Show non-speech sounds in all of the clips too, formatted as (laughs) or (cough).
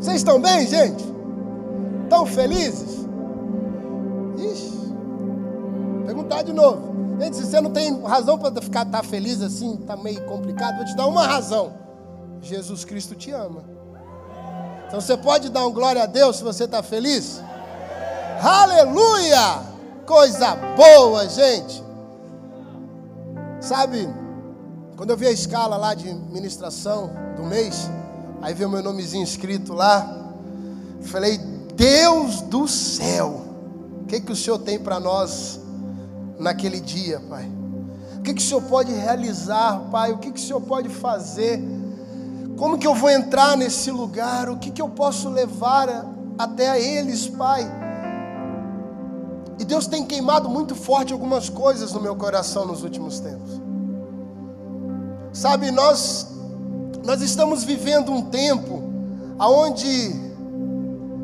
Vocês estão bem, gente? Estão felizes? Ixi, perguntar de novo. Gente, se você não tem razão para ficar tá feliz assim, tá meio complicado, vou te dar uma razão. Jesus Cristo te ama. Então você pode dar um glória a Deus se você está feliz? Aleluia! Coisa boa, gente. Sabe, quando eu vi a escala lá de ministração do mês, aí veio meu nomezinho escrito lá, falei, Deus do céu, o que, que o Senhor tem para nós naquele dia, Pai? O que, que o Senhor pode realizar, Pai? O que, que o Senhor pode fazer? Como que eu vou entrar nesse lugar? O que, que eu posso levar até a eles, Pai? E Deus tem queimado muito forte algumas coisas no meu coração nos últimos tempos. Sabe, nós nós estamos vivendo um tempo aonde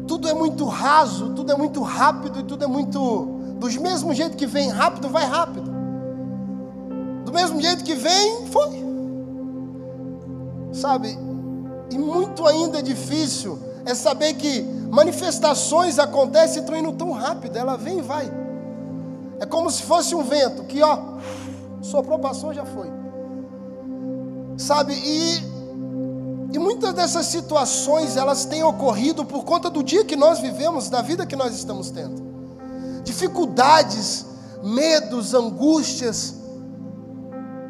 tudo é muito raso, tudo é muito rápido e tudo é muito dos mesmo jeito que vem rápido, vai rápido. Do mesmo jeito que vem, foi. Sabe? E muito ainda difícil é saber que manifestações acontecem e estão indo tão rápido, ela vem e vai. É como se fosse um vento que, ó, soprou, passou, já foi. Sabe? E, e muitas dessas situações elas têm ocorrido por conta do dia que nós vivemos, da vida que nós estamos tendo. Dificuldades, medos, angústias,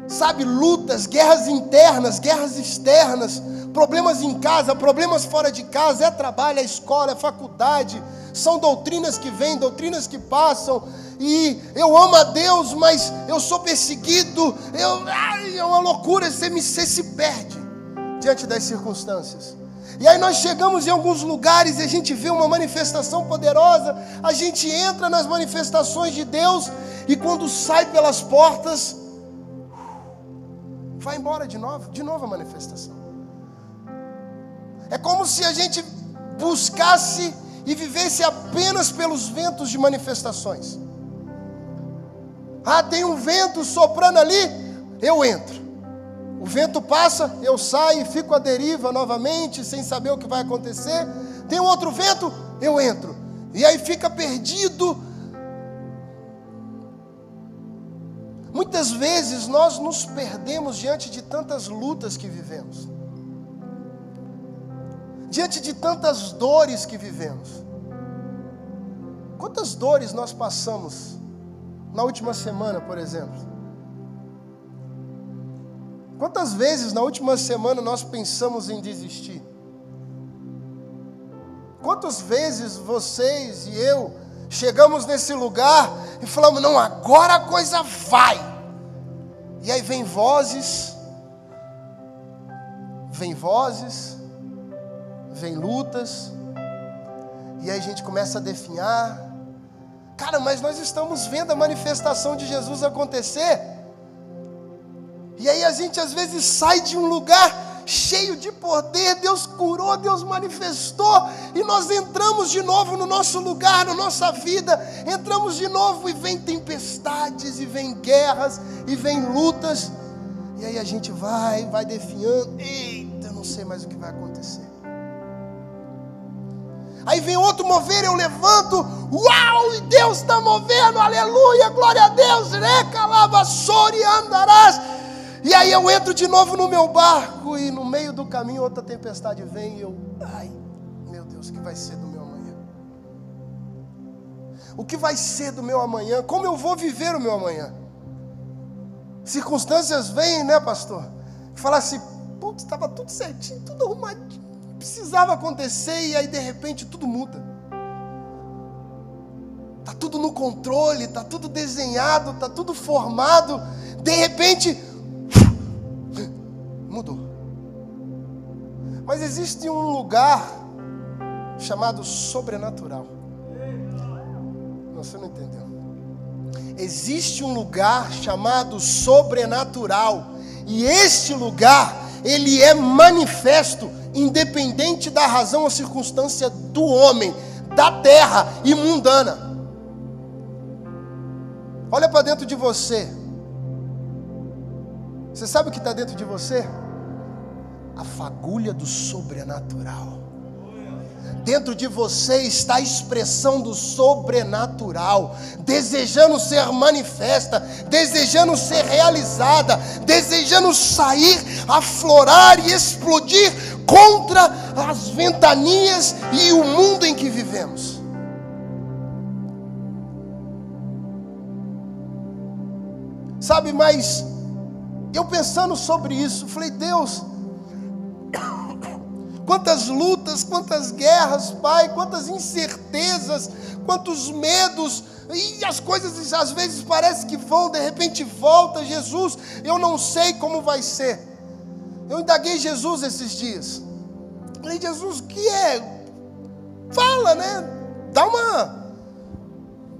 sabe, lutas, guerras internas, guerras externas, problemas em casa, problemas fora de casa, é trabalho, é escola, é faculdade, são doutrinas que vêm, doutrinas que passam, e eu amo a Deus, mas eu sou perseguido, eu, ai, é uma loucura, você, me, você se perde diante das circunstâncias. E aí nós chegamos em alguns lugares e a gente vê uma manifestação poderosa, a gente entra nas manifestações de Deus e quando sai pelas portas, vai embora de novo, de novo a manifestação. É como se a gente buscasse e vivesse apenas pelos ventos de manifestações. Ah, tem um vento soprando ali, eu entro. O vento passa, eu saio e fico à deriva novamente, sem saber o que vai acontecer. Tem outro vento, eu entro. E aí fica perdido. Muitas vezes nós nos perdemos diante de tantas lutas que vivemos, diante de tantas dores que vivemos. Quantas dores nós passamos na última semana, por exemplo? Quantas vezes na última semana nós pensamos em desistir? Quantas vezes vocês e eu chegamos nesse lugar e falamos: não, agora a coisa vai. E aí vem vozes, vem vozes, vem lutas, e aí a gente começa a definhar, Cara, mas nós estamos vendo a manifestação de Jesus acontecer. E aí a gente às vezes sai de um lugar cheio de poder, Deus curou, Deus manifestou, e nós entramos de novo no nosso lugar, na nossa vida, entramos de novo e vem tempestades, e vem guerras, e vem lutas, e aí a gente vai, vai definhando, eita, não sei mais o que vai acontecer. Aí vem outro mover, eu levanto, uau, e Deus está movendo, aleluia, glória a Deus, recalavassori andarás. E aí eu entro de novo no meu barco e no meio do caminho outra tempestade vem e eu, ai, meu Deus, o que vai ser do meu amanhã? O que vai ser do meu amanhã? Como eu vou viver o meu amanhã? Circunstâncias vêm, né, pastor? Falar assim, putz, estava tudo certinho, tudo arrumadinho precisava acontecer e aí de repente tudo muda. Tá tudo no controle, tá tudo desenhado, tá tudo formado, de repente mudou. Mas existe um lugar chamado sobrenatural. Você não entendeu? Existe um lugar chamado sobrenatural, e este lugar ele é manifesto independente da razão ou circunstância do homem, da terra e mundana. Olha para dentro de você. Você sabe o que está dentro de você? A fagulha do sobrenatural. Dentro de você está a expressão do sobrenatural, desejando ser manifesta, desejando ser realizada, desejando sair, aflorar e explodir contra as ventanias e o mundo em que vivemos. Sabe, mas eu pensando sobre isso, falei, Deus, quantas lutas, quantas guerras, Pai, quantas incertezas, quantos medos, e as coisas às vezes parece que vão, de repente volta, Jesus, eu não sei como vai ser. Eu indaguei Jesus esses dias. Falei, Jesus, o que é? Fala, né? Dá uma.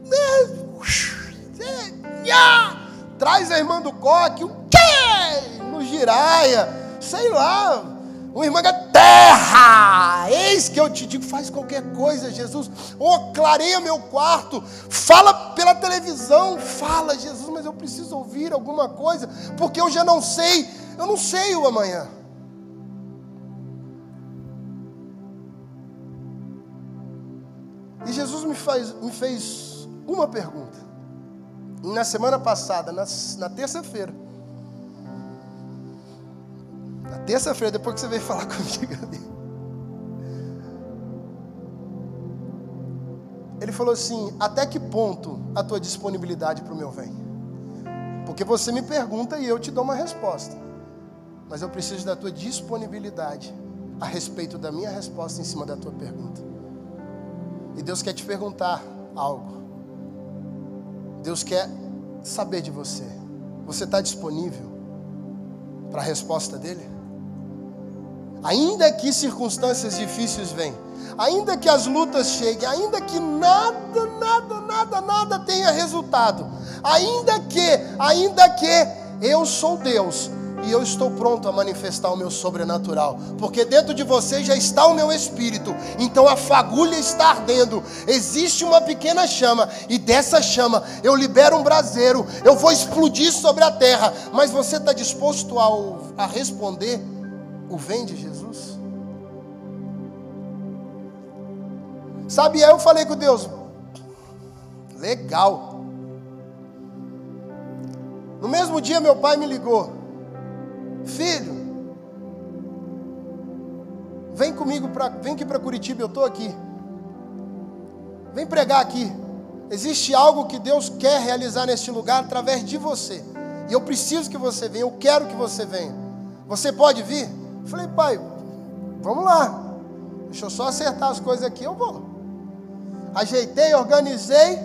Né? Traz a irmã do coque, o quê? No giraia, sei lá uma irmã terra, eis que eu te digo, faz qualquer coisa, Jesus. Oh, clareia meu quarto, fala pela televisão, fala, Jesus, mas eu preciso ouvir alguma coisa, porque eu já não sei, eu não sei o amanhã. E Jesus me, faz, me fez uma pergunta. na semana passada, na, na terça-feira, Terça-feira, depois que você veio falar (laughs) comigo ali. Ele falou assim: Até que ponto a tua disponibilidade para o meu vem? Porque você me pergunta e eu te dou uma resposta. Mas eu preciso da tua disponibilidade a respeito da minha resposta em cima da tua pergunta. E Deus quer te perguntar algo. Deus quer saber de você. Você está disponível para a resposta dele? Ainda que circunstâncias difíceis venham, ainda que as lutas cheguem, ainda que nada, nada, nada, nada tenha resultado, ainda que, ainda que eu sou Deus e eu estou pronto a manifestar o meu sobrenatural, porque dentro de você já está o meu espírito, então a fagulha está ardendo, existe uma pequena chama, e dessa chama eu libero um braseiro, eu vou explodir sobre a terra, mas você está disposto a, a responder o vem de Jesus? Sabe, aí eu falei com Deus, legal. No mesmo dia meu pai me ligou, filho, vem comigo para, vem aqui para Curitiba, eu estou aqui. Vem pregar aqui. Existe algo que Deus quer realizar neste lugar através de você. E eu preciso que você venha, eu quero que você venha. Você pode vir? Falei, pai, vamos lá. Deixa eu só acertar as coisas aqui, eu vou. Ajeitei, organizei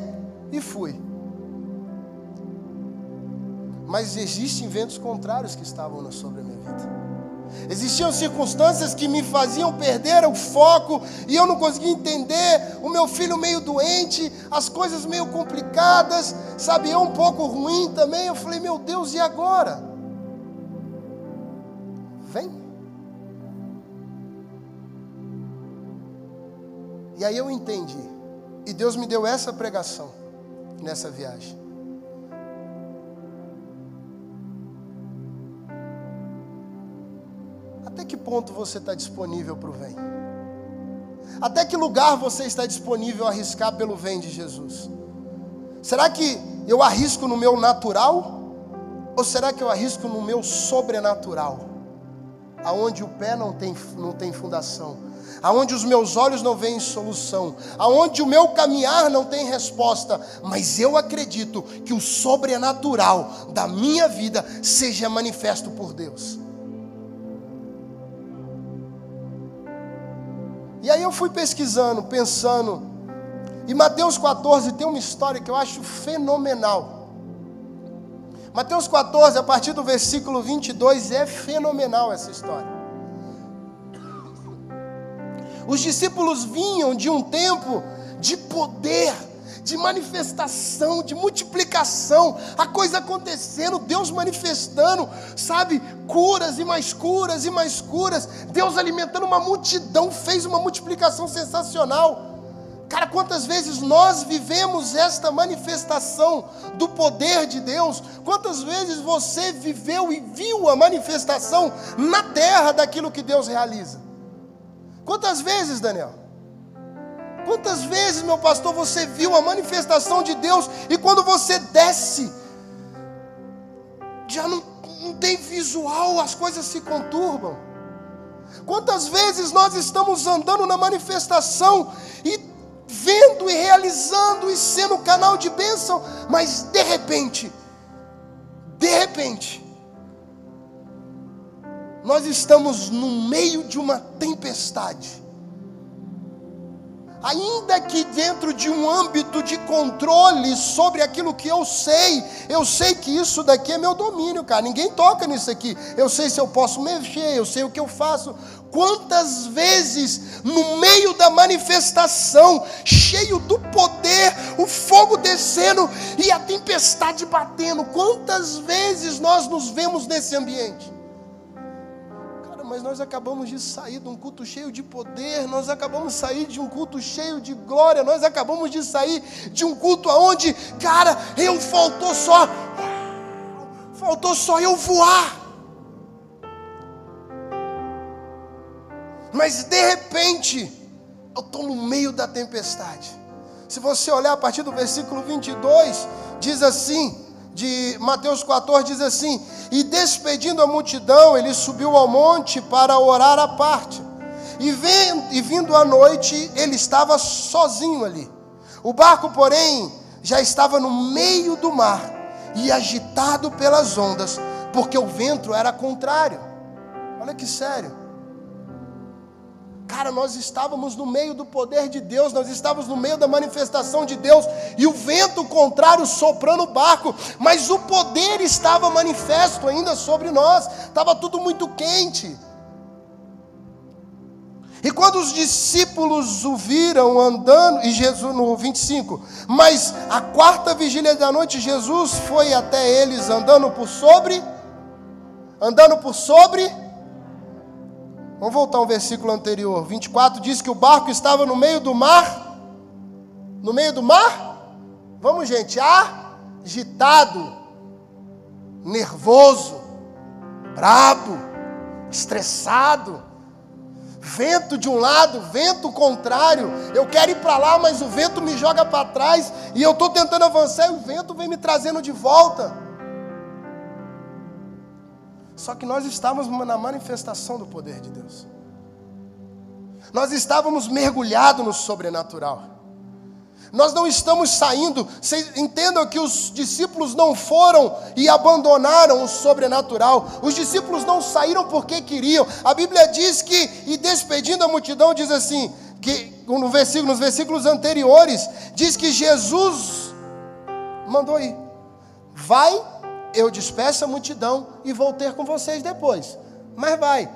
e fui. Mas existem ventos contrários que estavam sobre a minha vida. Existiam circunstâncias que me faziam perder o foco e eu não conseguia entender. O meu filho meio doente, as coisas meio complicadas, sabe? Eu um pouco ruim também. Eu falei, meu Deus, e agora? Vem. E aí eu entendi. E Deus me deu essa pregação nessa viagem. Até que ponto você está disponível para o vem? Até que lugar você está disponível a arriscar pelo vem de Jesus? Será que eu arrisco no meu natural? Ou será que eu arrisco no meu sobrenatural? Aonde o pé não tem, não tem fundação? Aonde os meus olhos não veem solução, aonde o meu caminhar não tem resposta, mas eu acredito que o sobrenatural da minha vida seja manifesto por Deus. E aí eu fui pesquisando, pensando, e Mateus 14 tem uma história que eu acho fenomenal. Mateus 14, a partir do versículo 22, é fenomenal essa história. Os discípulos vinham de um tempo de poder, de manifestação, de multiplicação, a coisa acontecendo, Deus manifestando, sabe, curas e mais curas e mais curas, Deus alimentando uma multidão, fez uma multiplicação sensacional. Cara, quantas vezes nós vivemos esta manifestação do poder de Deus? Quantas vezes você viveu e viu a manifestação na terra daquilo que Deus realiza? Quantas vezes, Daniel? Quantas vezes, meu pastor, você viu a manifestação de Deus e quando você desce, já não, não tem visual, as coisas se conturbam. Quantas vezes nós estamos andando na manifestação e vendo e realizando e sendo canal de bênção, mas de repente, de repente, nós estamos no meio de uma tempestade ainda que dentro de um âmbito de controle sobre aquilo que eu sei, eu sei que isso daqui é meu domínio, cara. Ninguém toca nisso aqui. Eu sei se eu posso mexer, eu sei o que eu faço. Quantas vezes, no meio da manifestação, cheio do poder, o fogo descendo e a tempestade batendo, quantas vezes nós nos vemos nesse ambiente? Mas nós acabamos de sair de um culto cheio de poder, nós acabamos de sair de um culto cheio de glória, nós acabamos de sair de um culto aonde, cara, eu faltou só, faltou só eu voar. Mas de repente, eu estou no meio da tempestade. Se você olhar a partir do versículo 22, diz assim: de Mateus 14 diz assim: E despedindo a multidão, ele subiu ao monte para orar à parte. E, vem, e vindo à noite, ele estava sozinho ali. O barco, porém, já estava no meio do mar e agitado pelas ondas, porque o vento era contrário. Olha que sério. Cara, nós estávamos no meio do poder de Deus, nós estávamos no meio da manifestação de Deus, e o vento contrário soprando o barco, mas o poder estava manifesto ainda sobre nós, estava tudo muito quente. E quando os discípulos o viram andando, e Jesus no 25, mas a quarta vigília da noite, Jesus foi até eles andando por sobre, andando por sobre, Vamos voltar ao versículo anterior. 24 diz que o barco estava no meio do mar. No meio do mar? Vamos, gente. Agitado, nervoso, brabo, estressado. Vento de um lado, vento contrário. Eu quero ir para lá, mas o vento me joga para trás. E eu estou tentando avançar e o vento vem me trazendo de volta. Só que nós estávamos na manifestação do poder de Deus. Nós estávamos mergulhados no sobrenatural. Nós não estamos saindo. Vocês entendam que os discípulos não foram e abandonaram o sobrenatural. Os discípulos não saíram porque queriam. A Bíblia diz que, e despedindo a multidão, diz assim: que no versículo, nos versículos anteriores, diz que Jesus mandou ir. Vai eu despeço a multidão e vou ter com vocês depois. Mas vai.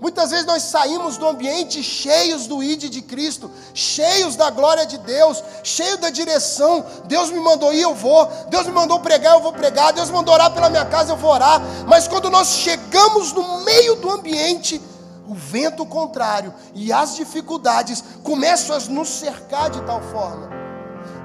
Muitas vezes nós saímos do ambiente cheios do ID de Cristo, cheios da glória de Deus, cheios da direção. Deus me mandou ir, eu vou. Deus me mandou pregar, eu vou pregar. Deus me mandou orar pela minha casa, eu vou orar. Mas quando nós chegamos no meio do ambiente, o vento contrário e as dificuldades começam a nos cercar de tal forma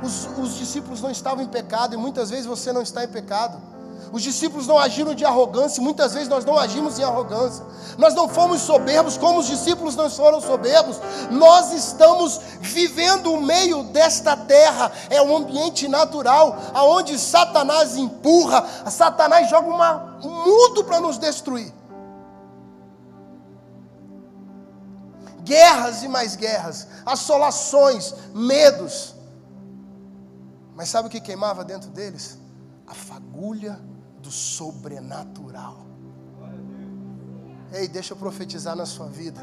os, os discípulos não estavam em pecado e muitas vezes você não está em pecado. Os discípulos não agiram de arrogância, muitas vezes nós não agimos em arrogância. Nós não fomos soberbos como os discípulos não foram soberbos. Nós estamos vivendo o meio desta terra, é um ambiente natural, aonde Satanás empurra, Satanás joga uma, um mudo para nos destruir. Guerras e mais guerras, assolações, medos. Mas sabe o que queimava dentro deles? A fagulha do sobrenatural. Ei, deixa eu profetizar na sua vida.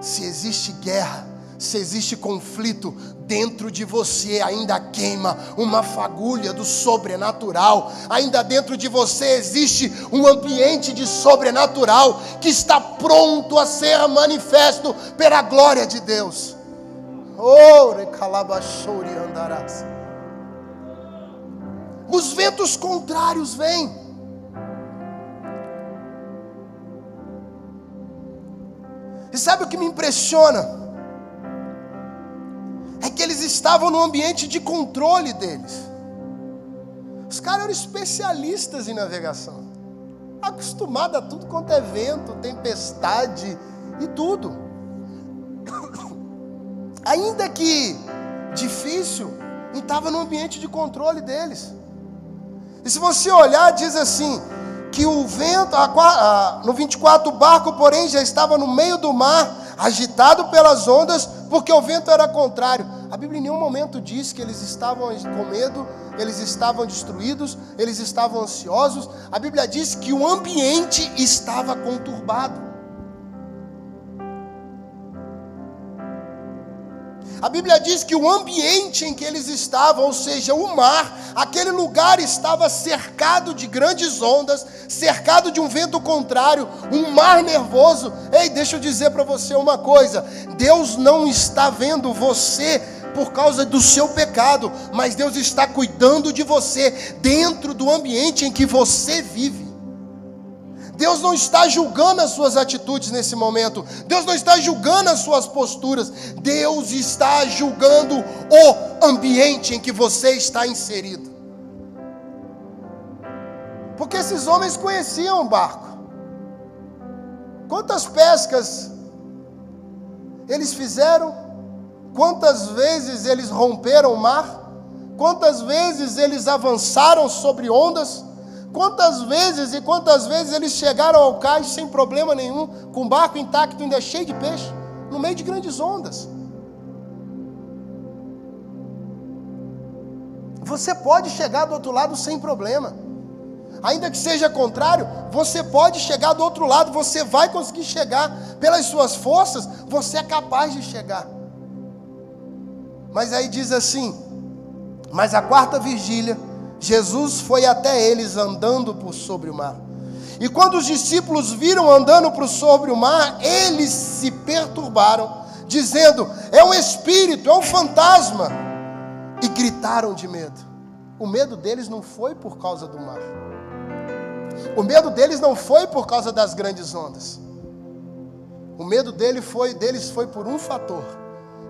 Se existe guerra, se existe conflito, dentro de você ainda queima uma fagulha do sobrenatural, ainda dentro de você existe um ambiente de sobrenatural que está pronto a ser manifesto pela glória de Deus. Oh, recalabachori andarás. Os ventos contrários vêm. E sabe o que me impressiona? É que eles estavam no ambiente de controle deles. Os caras eram especialistas em navegação, acostumados a tudo quanto é vento, tempestade e tudo. Ainda que difícil, estava no ambiente de controle deles. E se você olhar, diz assim: que o vento, a, a, no 24, o barco, porém, já estava no meio do mar, agitado pelas ondas, porque o vento era contrário. A Bíblia em nenhum momento diz que eles estavam com medo, eles estavam destruídos, eles estavam ansiosos. A Bíblia diz que o ambiente estava conturbado. A Bíblia diz que o ambiente em que eles estavam, ou seja, o mar, aquele lugar estava cercado de grandes ondas, cercado de um vento contrário, um mar nervoso. Ei, deixa eu dizer para você uma coisa: Deus não está vendo você por causa do seu pecado, mas Deus está cuidando de você dentro do ambiente em que você vive. Deus não está julgando as suas atitudes nesse momento. Deus não está julgando as suas posturas. Deus está julgando o ambiente em que você está inserido. Porque esses homens conheciam o barco. Quantas pescas eles fizeram? Quantas vezes eles romperam o mar? Quantas vezes eles avançaram sobre ondas? Quantas vezes e quantas vezes eles chegaram ao cais sem problema nenhum, com o barco intacto, ainda cheio de peixe, no meio de grandes ondas. Você pode chegar do outro lado sem problema. Ainda que seja contrário, você pode chegar do outro lado, você vai conseguir chegar pelas suas forças, você é capaz de chegar. Mas aí diz assim: Mas a quarta vigília, Jesus foi até eles andando por sobre o mar. E quando os discípulos viram andando por sobre o mar, eles se perturbaram, dizendo: É um espírito, é um fantasma. E gritaram de medo. O medo deles não foi por causa do mar. O medo deles não foi por causa das grandes ondas. O medo dele foi, deles foi por um fator.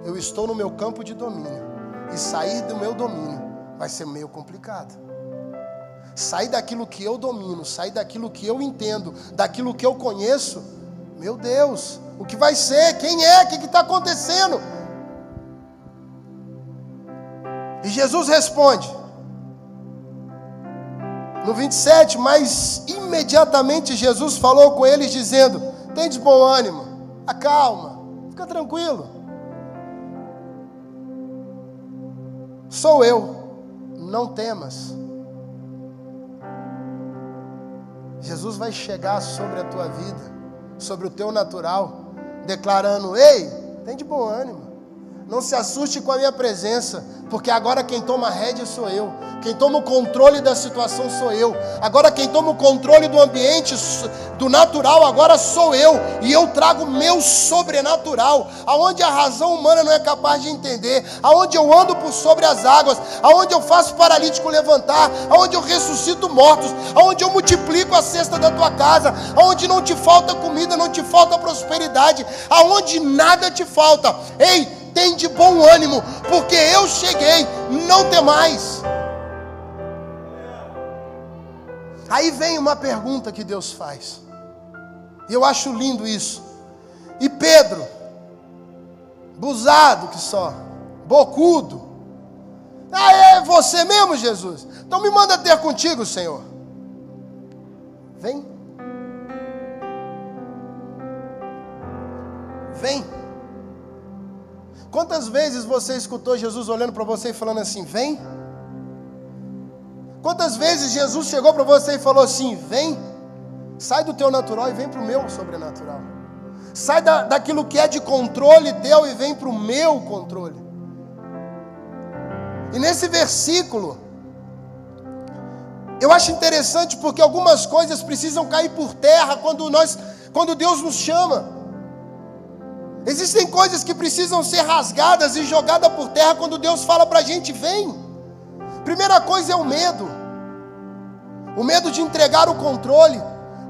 Eu estou no meu campo de domínio. E sair do meu domínio vai ser meio complicado. Sair daquilo que eu domino, sair daquilo que eu entendo, daquilo que eu conheço. Meu Deus, o que vai ser? Quem é? O que está acontecendo? E Jesus responde, no 27, mas imediatamente Jesus falou com eles, dizendo: Tem de bom ânimo, acalma, fica tranquilo. Sou eu, não temas. Jesus vai chegar sobre a tua vida, sobre o teu natural, declarando: Ei, tem de bom ânimo. Não se assuste com a minha presença, porque agora quem toma a rédea sou eu. Quem toma o controle da situação sou eu. Agora quem toma o controle do ambiente, do natural, agora sou eu. E eu trago meu sobrenatural, aonde a razão humana não é capaz de entender, aonde eu ando por sobre as águas, aonde eu faço paralítico levantar, aonde eu ressuscito mortos, aonde eu multiplico a cesta da tua casa, aonde não te falta comida, não te falta prosperidade, aonde nada te falta. Ei, tem de bom ânimo, porque eu cheguei, não tem mais. Aí vem uma pergunta que Deus faz. Eu acho lindo isso. E Pedro, busado que só, bocudo. Ah, é você mesmo, Jesus? Então me manda ter contigo, Senhor. Vem. Vem. Quantas vezes você escutou Jesus olhando para você e falando assim: vem? Quantas vezes Jesus chegou para você e falou assim: vem, sai do teu natural e vem para o meu sobrenatural. Sai da, daquilo que é de controle teu e vem para o meu controle. E nesse versículo, eu acho interessante porque algumas coisas precisam cair por terra quando nós, quando Deus nos chama. Existem coisas que precisam ser rasgadas e jogadas por terra quando Deus fala para a gente: vem. Primeira coisa é o medo, o medo de entregar o controle,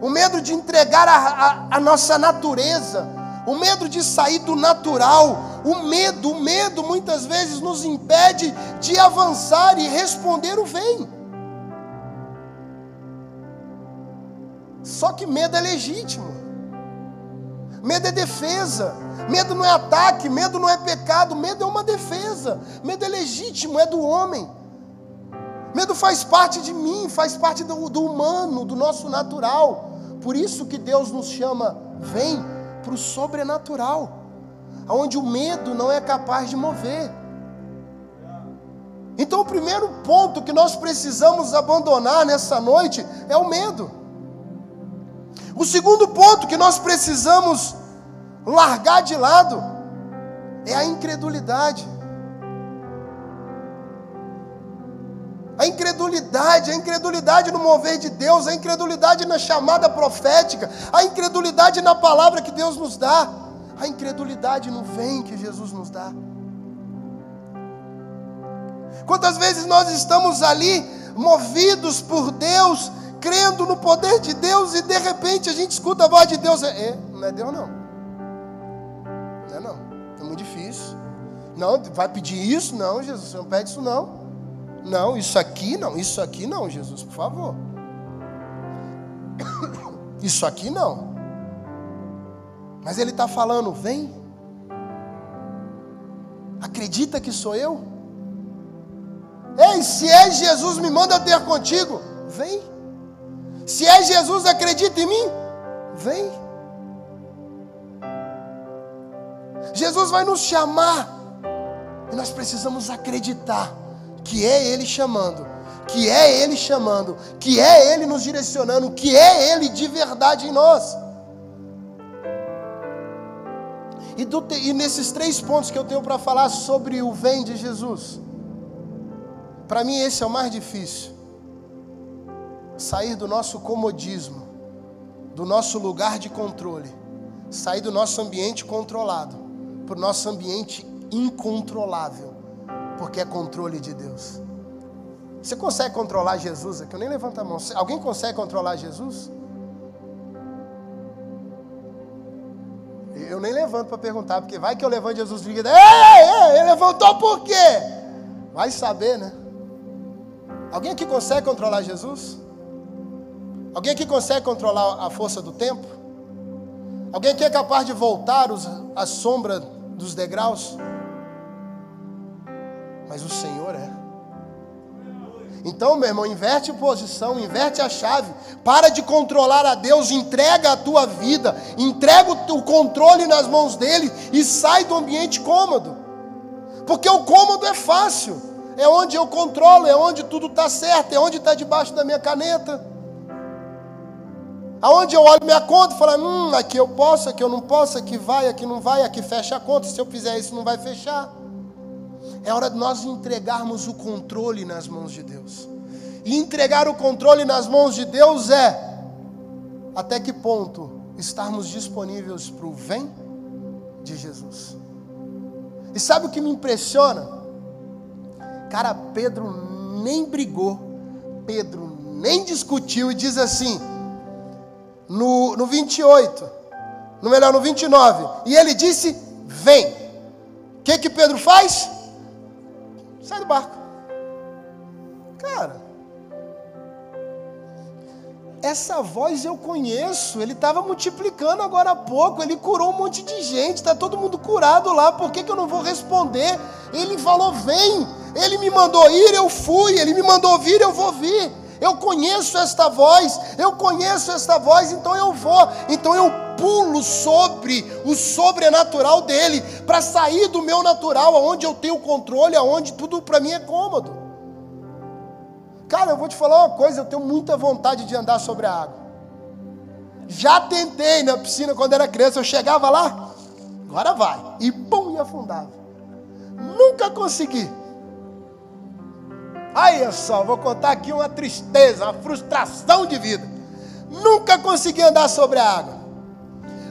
o medo de entregar a, a, a nossa natureza, o medo de sair do natural, o medo, o medo muitas vezes nos impede de avançar e responder o vem. Só que medo é legítimo. Medo é defesa. Medo não é ataque, medo não é pecado, medo é uma defesa. Medo é legítimo, é do homem. Medo faz parte de mim, faz parte do, do humano, do nosso natural. Por isso que Deus nos chama, vem para o sobrenatural, onde o medo não é capaz de mover. Então, o primeiro ponto que nós precisamos abandonar nessa noite é o medo. O segundo ponto que nós precisamos largar de lado é a incredulidade. A incredulidade, a incredulidade no mover de Deus, a incredulidade na chamada profética, a incredulidade na palavra que Deus nos dá, a incredulidade no vem que Jesus nos dá. Quantas vezes nós estamos ali movidos por Deus, crendo no poder de Deus e de repente a gente escuta a voz de Deus, é, é não é Deus não. Não é não, é muito difícil. Não, vai pedir isso? Não, Jesus, não pede isso não. Não, isso aqui não, isso aqui não, Jesus, por favor. (coughs) Isso aqui não. Mas ele está falando, vem. Acredita que sou eu? Ei, se é Jesus, me manda ter contigo. Vem. Se é Jesus, acredita em mim. Vem. Jesus vai nos chamar. E nós precisamos acreditar que é Ele chamando, que é Ele chamando, que é Ele nos direcionando, que é Ele de verdade em nós. E, do, e nesses três pontos que eu tenho para falar sobre o vem de Jesus, para mim esse é o mais difícil. Sair do nosso comodismo, do nosso lugar de controle, sair do nosso ambiente controlado para o nosso ambiente incontrolável porque é controle de Deus. Você consegue controlar Jesus? Aqui eu nem levanto a mão. Alguém consegue controlar Jesus? Eu nem levanto para perguntar, porque vai que eu levanto Jesus e diga, ei, ele levantou por quê? Vai saber, né? Alguém aqui consegue controlar Jesus? Alguém aqui consegue controlar a força do tempo? Alguém aqui é capaz de voltar os, a sombra dos degraus? mas o Senhor é. Então, meu irmão, inverte posição, inverte a chave. Para de controlar a Deus, entrega a tua vida, entrega o controle nas mãos dele e sai do ambiente cômodo. Porque o cômodo é fácil, é onde eu controlo, é onde tudo está certo, é onde está debaixo da minha caneta. Aonde eu olho minha conta e falo, hum, aqui eu posso, aqui eu não posso, aqui vai, aqui não vai, aqui fecha a conta, se eu fizer isso não vai fechar. É hora de nós entregarmos o controle nas mãos de Deus. E entregar o controle nas mãos de Deus é até que ponto estarmos disponíveis para o vem de Jesus. E sabe o que me impressiona? Cara, Pedro nem brigou, Pedro nem discutiu e diz assim, no, no 28, no melhor, no 29, e ele disse: Vem. O que que Pedro faz? Sai do barco. Cara, essa voz eu conheço. Ele estava multiplicando agora há pouco. Ele curou um monte de gente. Está todo mundo curado lá. Por que, que eu não vou responder? Ele falou: vem. Ele me mandou ir, eu fui. Ele me mandou vir, eu vou vir. Eu conheço esta voz, eu conheço esta voz, então eu vou. Então eu pulo sobre o sobrenatural dele para sair do meu natural, aonde eu tenho controle, aonde tudo para mim é cômodo. Cara, eu vou te falar uma coisa, eu tenho muita vontade de andar sobre a água. Já tentei na piscina quando era criança, eu chegava lá, agora vai, e pum, e afundava. Nunca consegui. Aí só, vou contar aqui uma tristeza, uma frustração de vida. Nunca consegui andar sobre a água.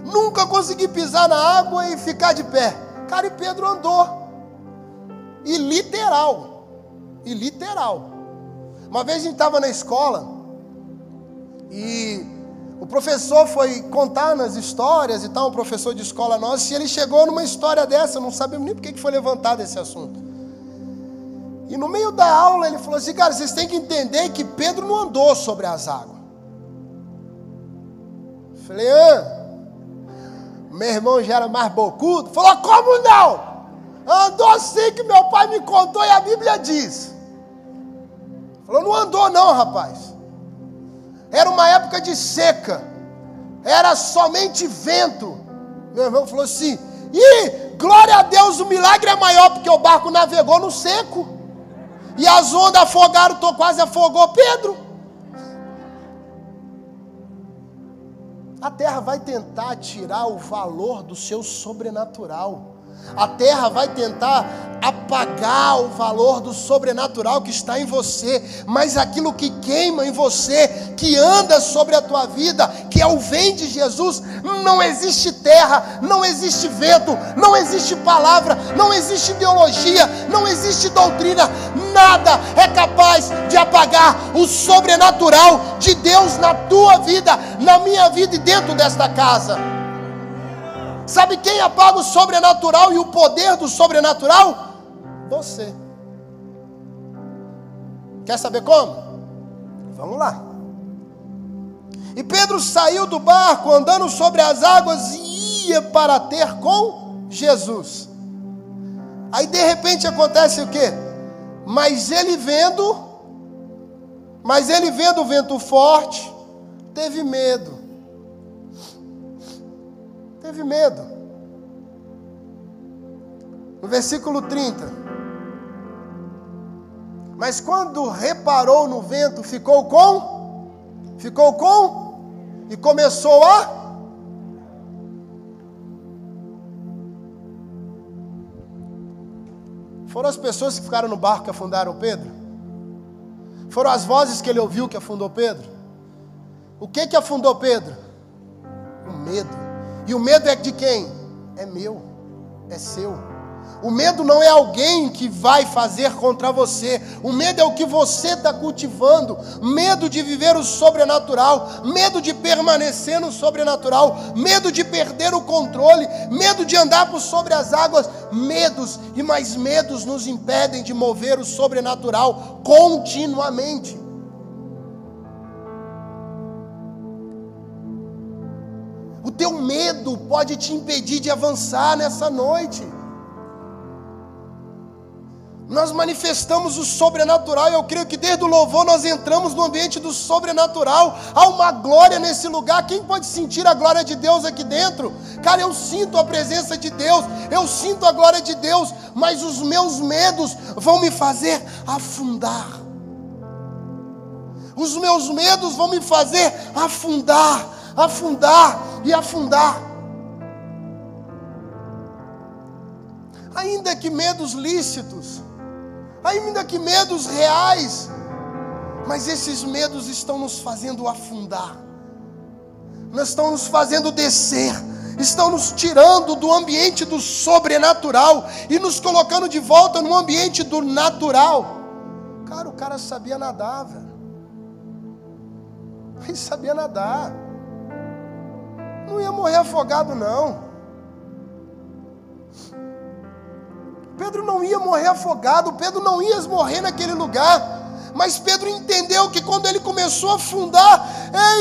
Nunca consegui pisar na água e ficar de pé. Cara, e Pedro andou. E literal. E literal. Uma vez a gente estava na escola e o professor foi contar nas histórias e tal, um professor de escola nosso, e ele chegou numa história dessa, não sabemos nem por que foi levantado esse assunto. E no meio da aula ele falou assim, cara, vocês têm que entender que Pedro não andou sobre as águas. falei, ah, Meu irmão já era mais bocudo. Falou: Como não? Andou assim que meu pai me contou e a Bíblia diz. Falou: Não andou, não, rapaz. Era uma época de seca. Era somente vento. Meu irmão falou assim: E glória a Deus, o milagre é maior porque o barco navegou no seco. E as ondas afogaram, tô quase afogou Pedro. A terra vai tentar tirar o valor do seu sobrenatural. A terra vai tentar apagar o valor do sobrenatural que está em você, mas aquilo que queima em você, que anda sobre a tua vida, que é o vem de Jesus, não existe terra, não existe vento, não existe palavra, não existe ideologia, não existe doutrina, nada é capaz de apagar o sobrenatural de Deus na tua vida, na minha vida e dentro desta casa. Sabe quem apaga o sobrenatural e o poder do sobrenatural? Você. Quer saber como? Vamos lá. E Pedro saiu do barco andando sobre as águas e ia para ter com Jesus. Aí de repente acontece o quê? Mas ele vendo, mas ele vendo o vento forte, teve medo teve medo. No versículo 30. Mas quando reparou no vento, ficou com? Ficou com? E começou a? Foram as pessoas que ficaram no barco que afundaram Pedro? Foram as vozes que ele ouviu que afundou Pedro? O que que afundou Pedro? O medo. E o medo é de quem? É meu, é seu. O medo não é alguém que vai fazer contra você. O medo é o que você está cultivando. Medo de viver o sobrenatural. Medo de permanecer no sobrenatural. Medo de perder o controle. Medo de andar por sobre as águas. Medos e mais medos nos impedem de mover o sobrenatural continuamente. Teu medo pode te impedir de avançar nessa noite. Nós manifestamos o sobrenatural, eu creio que desde o louvor nós entramos no ambiente do sobrenatural. Há uma glória nesse lugar. Quem pode sentir a glória de Deus aqui dentro? Cara, eu sinto a presença de Deus, eu sinto a glória de Deus, mas os meus medos vão me fazer afundar. Os meus medos vão me fazer afundar afundar e afundar. Ainda que medos lícitos, ainda que medos reais, mas esses medos estão nos fazendo afundar, estão nos fazendo descer, estão nos tirando do ambiente do sobrenatural e nos colocando de volta no ambiente do natural. Cara, o cara sabia nadar, velho. Ele sabia nadar não ia morrer afogado, não. Pedro não ia morrer afogado, Pedro não ia morrer naquele lugar. Mas Pedro entendeu que quando ele começou a afundar,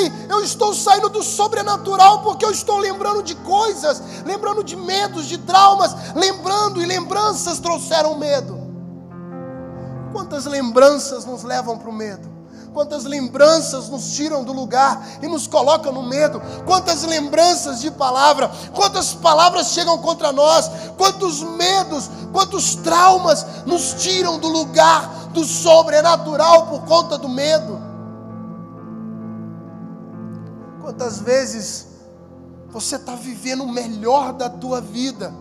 ei, eu estou saindo do sobrenatural porque eu estou lembrando de coisas, lembrando de medos, de traumas, lembrando e lembranças trouxeram medo. Quantas lembranças nos levam para o medo? Quantas lembranças nos tiram do lugar e nos colocam no medo, quantas lembranças de palavra, quantas palavras chegam contra nós, quantos medos, quantos traumas nos tiram do lugar do sobrenatural por conta do medo. Quantas vezes você está vivendo o melhor da tua vida,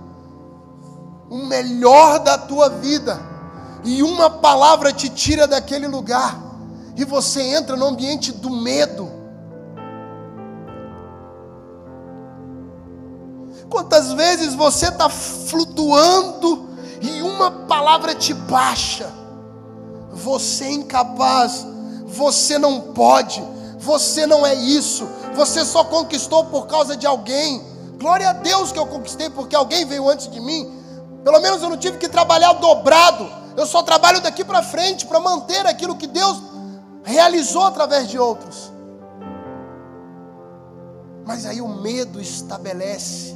o melhor da tua vida, e uma palavra te tira daquele lugar e você entra no ambiente do medo. Quantas vezes você está flutuando e uma palavra te baixa? Você é incapaz, você não pode, você não é isso, você só conquistou por causa de alguém. Glória a Deus que eu conquistei porque alguém veio antes de mim. Pelo menos eu não tive que trabalhar dobrado. Eu só trabalho daqui para frente para manter aquilo que Deus realizou através de outros. Mas aí o medo estabelece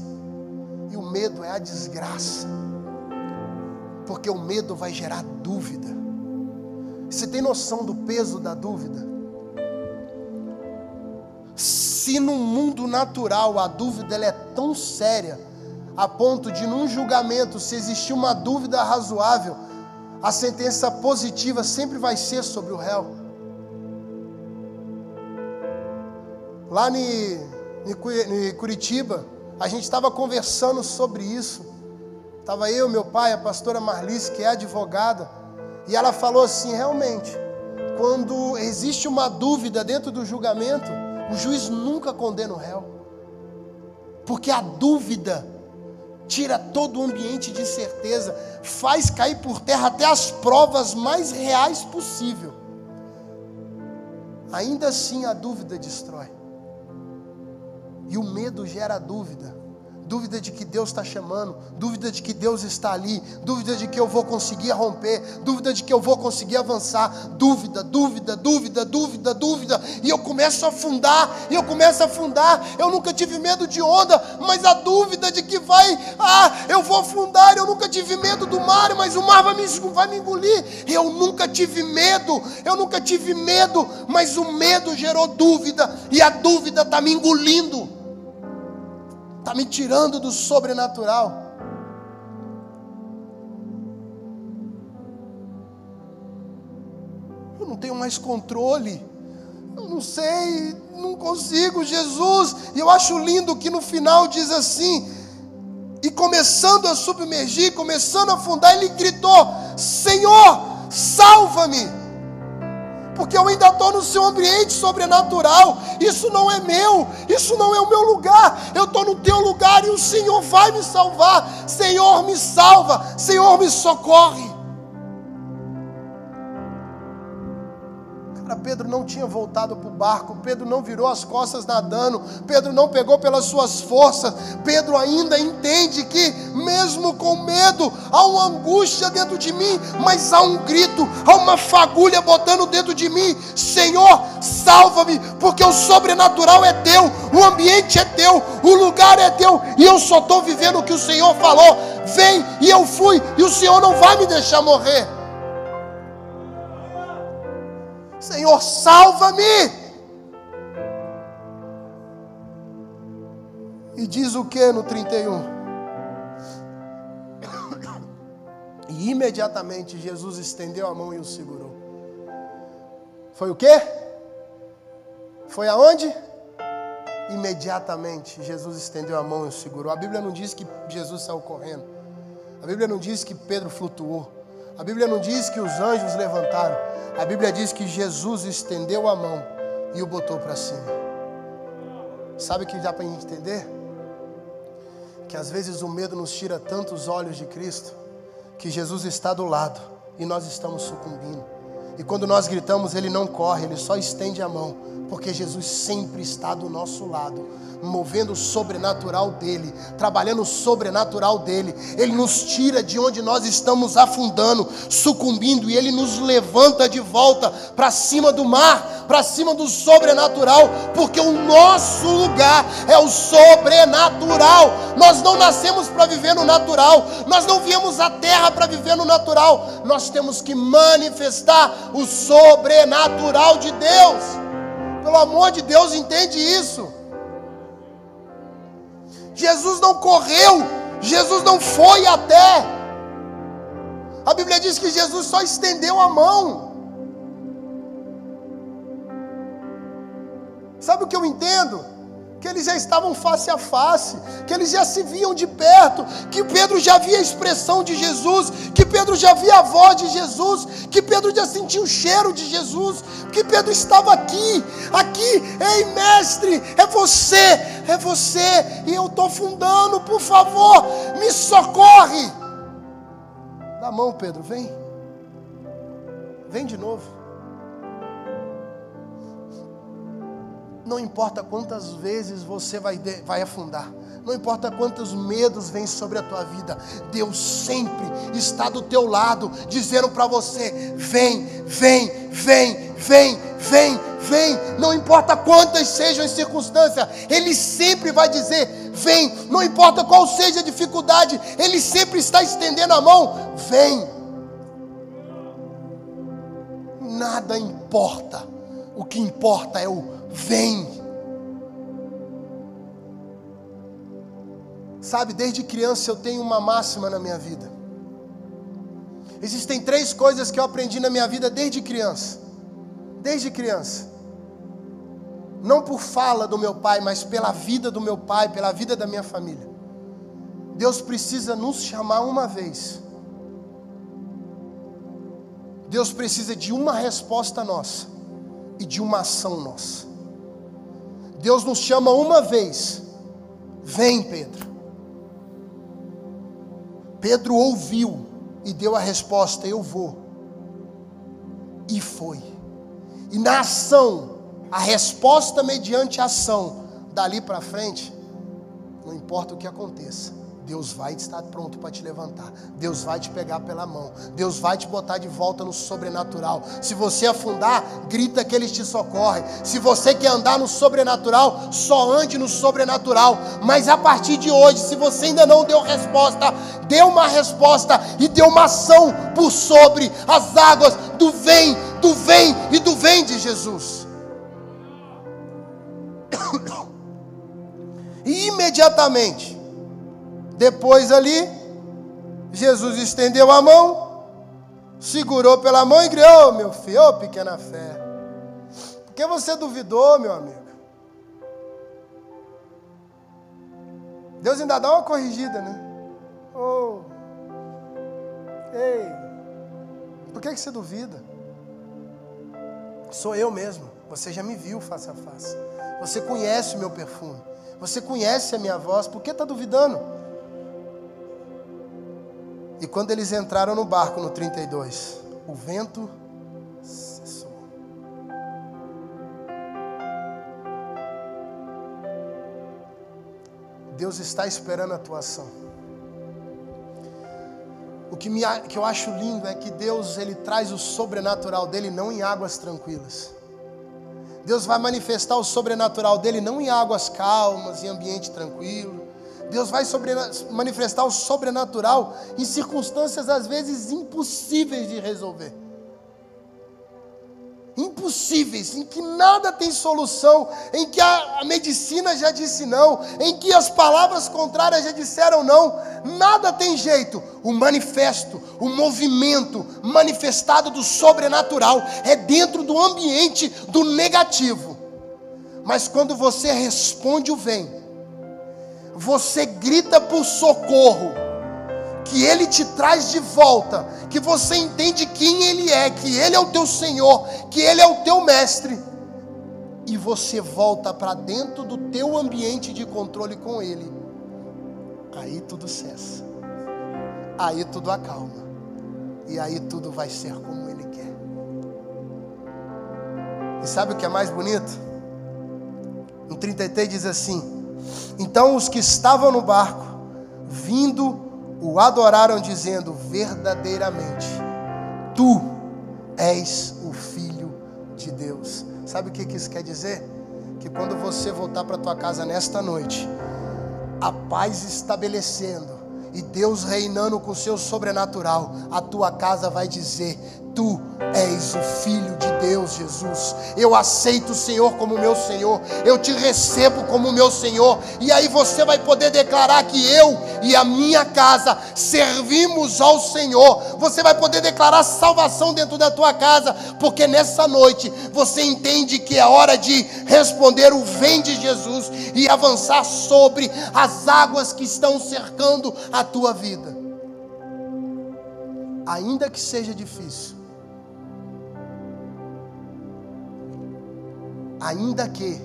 E o medo é a desgraça. Porque o medo vai gerar dúvida. Você tem noção do peso da dúvida? Se no mundo natural a dúvida é tão séria, a ponto de num julgamento, se existir uma dúvida razoável, a sentença positiva sempre vai ser sobre o réu. Lá em Curitiba, a gente estava conversando sobre isso. Estava eu, meu pai, a pastora Marlice, que é advogada, e ela falou assim: realmente, quando existe uma dúvida dentro do julgamento, o juiz nunca condena o réu, porque a dúvida tira todo o ambiente de certeza, faz cair por terra até as provas mais reais possível. Ainda assim a dúvida destrói. E o medo gera dúvida dúvida de que Deus está chamando, dúvida de que Deus está ali, dúvida de que eu vou conseguir romper, dúvida de que eu vou conseguir avançar, dúvida, dúvida, dúvida, dúvida, dúvida, e eu começo a afundar, e eu começo a afundar. Eu nunca tive medo de onda, mas a dúvida de que vai, ah, eu vou afundar. Eu nunca tive medo do mar, mas o mar vai me, vai me engolir. Eu nunca tive medo, eu nunca tive medo, mas o medo gerou dúvida, e a dúvida está me engolindo está me tirando do sobrenatural. Eu não tenho mais controle. Eu não sei, não consigo, Jesus. E eu acho lindo que no final diz assim: e começando a submergir, começando a afundar, ele gritou: Senhor, salva-me porque eu ainda estou no seu ambiente sobrenatural. Isso não é meu, isso não é o meu lugar. Eu estou no teu lugar e o Senhor vai me salvar. Senhor, me salva. Senhor, me socorre. Pedro não tinha voltado para o barco, Pedro não virou as costas nadando, Pedro não pegou pelas suas forças, Pedro ainda entende que, mesmo com medo, há uma angústia dentro de mim, mas há um grito, há uma fagulha botando dentro de mim: Senhor, salva-me, porque o sobrenatural é teu, o ambiente é teu, o lugar é teu, e eu só estou vivendo o que o Senhor falou. Vem, e eu fui, e o Senhor não vai me deixar morrer. Senhor, salva-me. E diz o que no 31? E imediatamente Jesus estendeu a mão e o segurou. Foi o que? Foi aonde? Imediatamente Jesus estendeu a mão e o segurou. A Bíblia não diz que Jesus saiu correndo. A Bíblia não diz que Pedro flutuou. A Bíblia não diz que os anjos levantaram. A Bíblia diz que Jesus estendeu a mão e o botou para cima. Sabe o que dá para entender? Que às vezes o medo nos tira tantos olhos de Cristo, que Jesus está do lado e nós estamos sucumbindo. E quando nós gritamos, Ele não corre, Ele só estende a mão, porque Jesus sempre está do nosso lado movendo o sobrenatural dele, trabalhando o sobrenatural dele. Ele nos tira de onde nós estamos afundando, sucumbindo, e ele nos levanta de volta para cima do mar, para cima do sobrenatural, porque o nosso lugar é o sobrenatural. Nós não nascemos para viver no natural, nós não viemos à terra para viver no natural, nós temos que manifestar o sobrenatural de Deus. Pelo amor de Deus, entende isso. Jesus não correu, Jesus não foi até. A Bíblia diz que Jesus só estendeu a mão. Sabe o que eu entendo? Que eles já estavam face a face, que eles já se viam de perto, que Pedro já via a expressão de Jesus, que Pedro já via a voz de Jesus, que Pedro já sentia o cheiro de Jesus, que Pedro estava aqui, aqui, ei mestre, é você, é você, e eu estou afundando, por favor, me socorre. Dá a mão, Pedro, vem, vem de novo. Não importa quantas vezes você vai, vai afundar, não importa quantos medos vêm sobre a tua vida, Deus sempre está do teu lado, dizendo para você: vem, vem, vem, vem, vem, vem. Não importa quantas sejam as circunstâncias, Ele sempre vai dizer: vem. Não importa qual seja a dificuldade, Ele sempre está estendendo a mão, vem. Nada importa, o que importa é o vem. Sabe, desde criança eu tenho uma máxima na minha vida. Existem três coisas que eu aprendi na minha vida desde criança. Desde criança. Não por fala do meu pai, mas pela vida do meu pai, pela vida da minha família. Deus precisa nos chamar uma vez. Deus precisa de uma resposta nossa e de uma ação nossa. Deus nos chama uma vez. Vem, Pedro. Pedro ouviu e deu a resposta: Eu vou. E foi. E na ação, a resposta mediante a ação, dali para frente, não importa o que aconteça, Deus vai estar pronto para te levantar. Deus vai te pegar pela mão. Deus vai te botar de volta no sobrenatural. Se você afundar, grita que Ele te socorre. Se você quer andar no sobrenatural, só ande no sobrenatural. Mas a partir de hoje, se você ainda não deu resposta, dê uma resposta e dê uma ação por sobre as águas do vem, do vem e do vem de Jesus. E (coughs) imediatamente, depois ali, Jesus estendeu a mão, segurou pela mão e gritou: oh, meu filho, oh, pequena fé. Por que você duvidou, meu amigo? Deus ainda dá uma corrigida, né? Oh, ei, por que, que você duvida? Sou eu mesmo. Você já me viu face a face. Você conhece o meu perfume. Você conhece a minha voz. Por que está duvidando? E quando eles entraram no barco no 32, o vento cessou. Deus está esperando a tua ação. O que, me, que eu acho lindo é que Deus ele traz o sobrenatural dele não em águas tranquilas. Deus vai manifestar o sobrenatural dele não em águas calmas, em ambiente tranquilo. Deus vai sobre, manifestar o sobrenatural em circunstâncias às vezes impossíveis de resolver. Impossíveis, em que nada tem solução, em que a, a medicina já disse não, em que as palavras contrárias já disseram não, nada tem jeito. O manifesto, o movimento manifestado do sobrenatural é dentro do ambiente do negativo. Mas quando você responde o vem, você grita por socorro, que Ele te traz de volta, que você entende quem Ele é, que Ele é o teu Senhor, que Ele é o teu mestre, e você volta para dentro do teu ambiente de controle com Ele, aí tudo cessa, aí tudo acalma, e aí tudo vai ser como Ele quer. E sabe o que é mais bonito? No 33 diz assim: então os que estavam no barco, vindo, o adoraram, dizendo: Verdadeiramente, tu és o Filho de Deus. Sabe o que isso quer dizer? Que quando você voltar para tua casa nesta noite, a paz estabelecendo e Deus reinando com o seu sobrenatural, a tua casa vai dizer: Tu és o Filho de Deus, Jesus. Eu aceito o Senhor como meu Senhor, eu te recebo como meu Senhor, e aí você vai poder declarar que eu e a minha casa servimos ao Senhor. Você vai poder declarar salvação dentro da tua casa, porque nessa noite você entende que é hora de responder o vem de Jesus e avançar sobre as águas que estão cercando a tua vida. Ainda que seja difícil, Ainda que.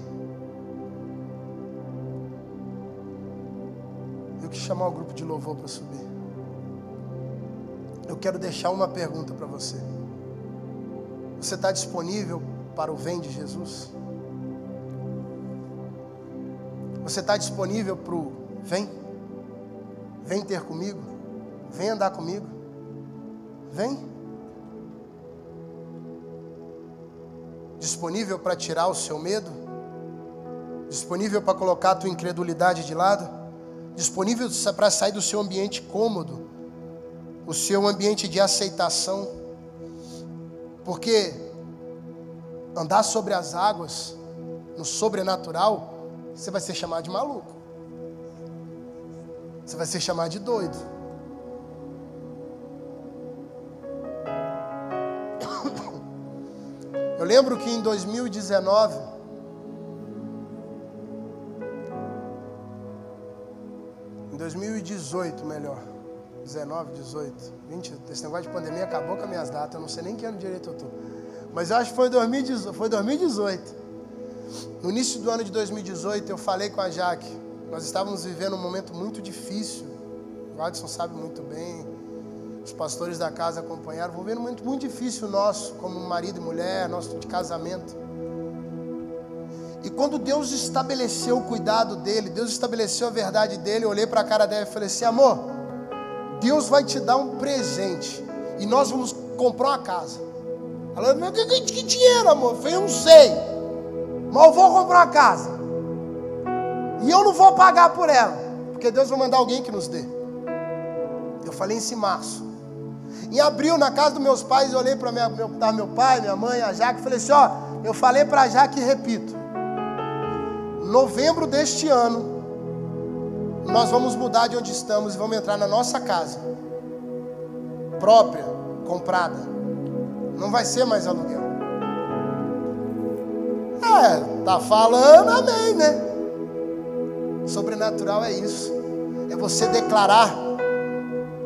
Eu quis chamar o grupo de louvor para subir. Eu quero deixar uma pergunta para você. Você está disponível para o vem de Jesus? Você está disponível para o vem? Vem ter comigo? Vem andar comigo? Vem? Disponível para tirar o seu medo, disponível para colocar a tua incredulidade de lado. disponível para sair do seu ambiente cômodo, o seu ambiente de aceitação, porque andar sobre as águas, no sobrenatural, você vai ser chamado de maluco, você vai ser chamado de doido. Eu lembro que em 2019, em 2018, melhor, 19, 18, 20, esse negócio de pandemia acabou com as minhas datas, eu não sei nem que ano direito eu estou. Mas eu acho que foi 2018, foi 2018. No início do ano de 2018, eu falei com a Jaque, nós estávamos vivendo um momento muito difícil, o Adson sabe muito bem, os pastores da casa acompanharam, um momento muito, muito difícil nosso, como marido e mulher, nosso de casamento. E quando Deus estabeleceu o cuidado dele, Deus estabeleceu a verdade dele, eu olhei para a cara dela e falei assim: amor, Deus vai te dar um presente e nós vamos comprar uma casa. Ela falou: que, que, que dinheiro, amor? Eu falei: eu não sei, mas eu vou comprar uma casa. E eu não vou pagar por ela, porque Deus vai mandar alguém que nos dê. Eu falei em março. Em abril, na casa dos meus pais, eu olhei para meu, meu pai, minha mãe, a Jaque, e falei assim: ó, eu falei para a Jaque e repito novembro deste ano, nós vamos mudar de onde estamos e vamos entrar na nossa casa própria, comprada. Não vai ser mais aluguel. É, tá falando, amém, né? Sobrenatural é isso. É você declarar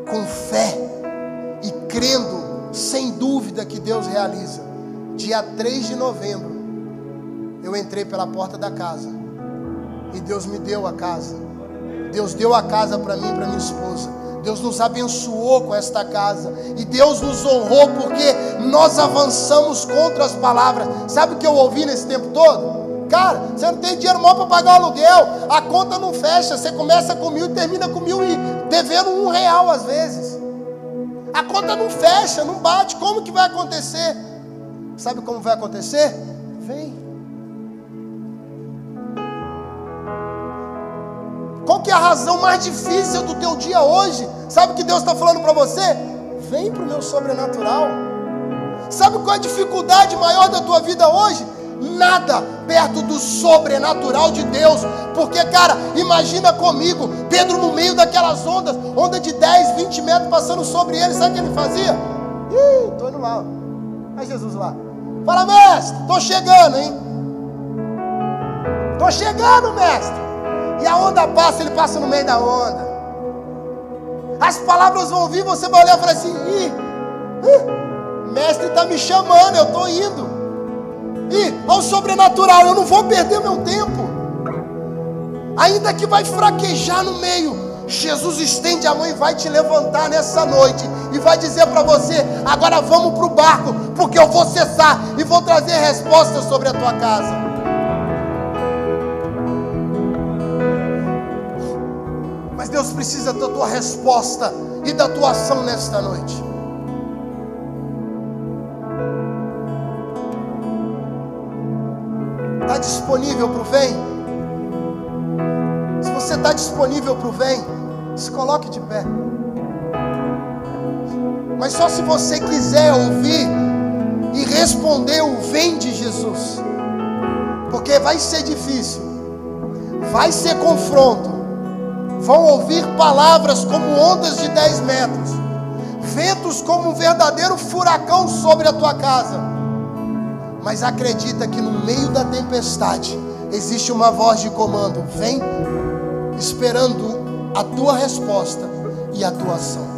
com fé crendo, sem dúvida, que Deus realiza. Dia 3 de novembro, eu entrei pela porta da casa e Deus me deu a casa. Deus deu a casa para mim e para minha esposa. Deus nos abençoou com esta casa. E Deus nos honrou porque nós avançamos contra as palavras. Sabe o que eu ouvi nesse tempo todo? Cara, você não tem dinheiro mal para pagar o aluguel. A conta não fecha. Você começa com mil e termina com mil e devendo um real às vezes. A conta não fecha, não bate. Como que vai acontecer? Sabe como vai acontecer? Vem. Qual que é a razão mais difícil do teu dia hoje? Sabe o que Deus está falando para você? Vem para o meu sobrenatural. Sabe qual é a dificuldade maior da tua vida hoje? Nada perto do sobrenatural de Deus. Porque, cara, imagina comigo, Pedro no meio daquelas ondas, onda de 10, 20 metros passando sobre ele, sabe o que ele fazia? Ih, estou indo lá. Olha Jesus lá. Fala, mestre, estou chegando, hein? Estou chegando, mestre. E a onda passa, ele passa no meio da onda. As palavras vão vir, você vai olhar e falar assim: Ih, mestre está me chamando, eu estou indo. E ao sobrenatural, eu não vou perder meu tempo. Ainda que vai fraquejar no meio, Jesus estende a mão e vai te levantar nessa noite e vai dizer para você: agora vamos para o barco, porque eu vou cessar e vou trazer respostas sobre a tua casa. Deus precisa da tua resposta e da tua ação nesta noite. Disponível para o vem? Se você está disponível para o vem, se coloque de pé. Mas só se você quiser ouvir e responder o vem de Jesus, porque vai ser difícil, vai ser confronto, vão ouvir palavras como ondas de 10 metros, ventos como um verdadeiro furacão sobre a tua casa. Mas acredita que no meio da tempestade existe uma voz de comando: vem, esperando a tua resposta e a tua ação.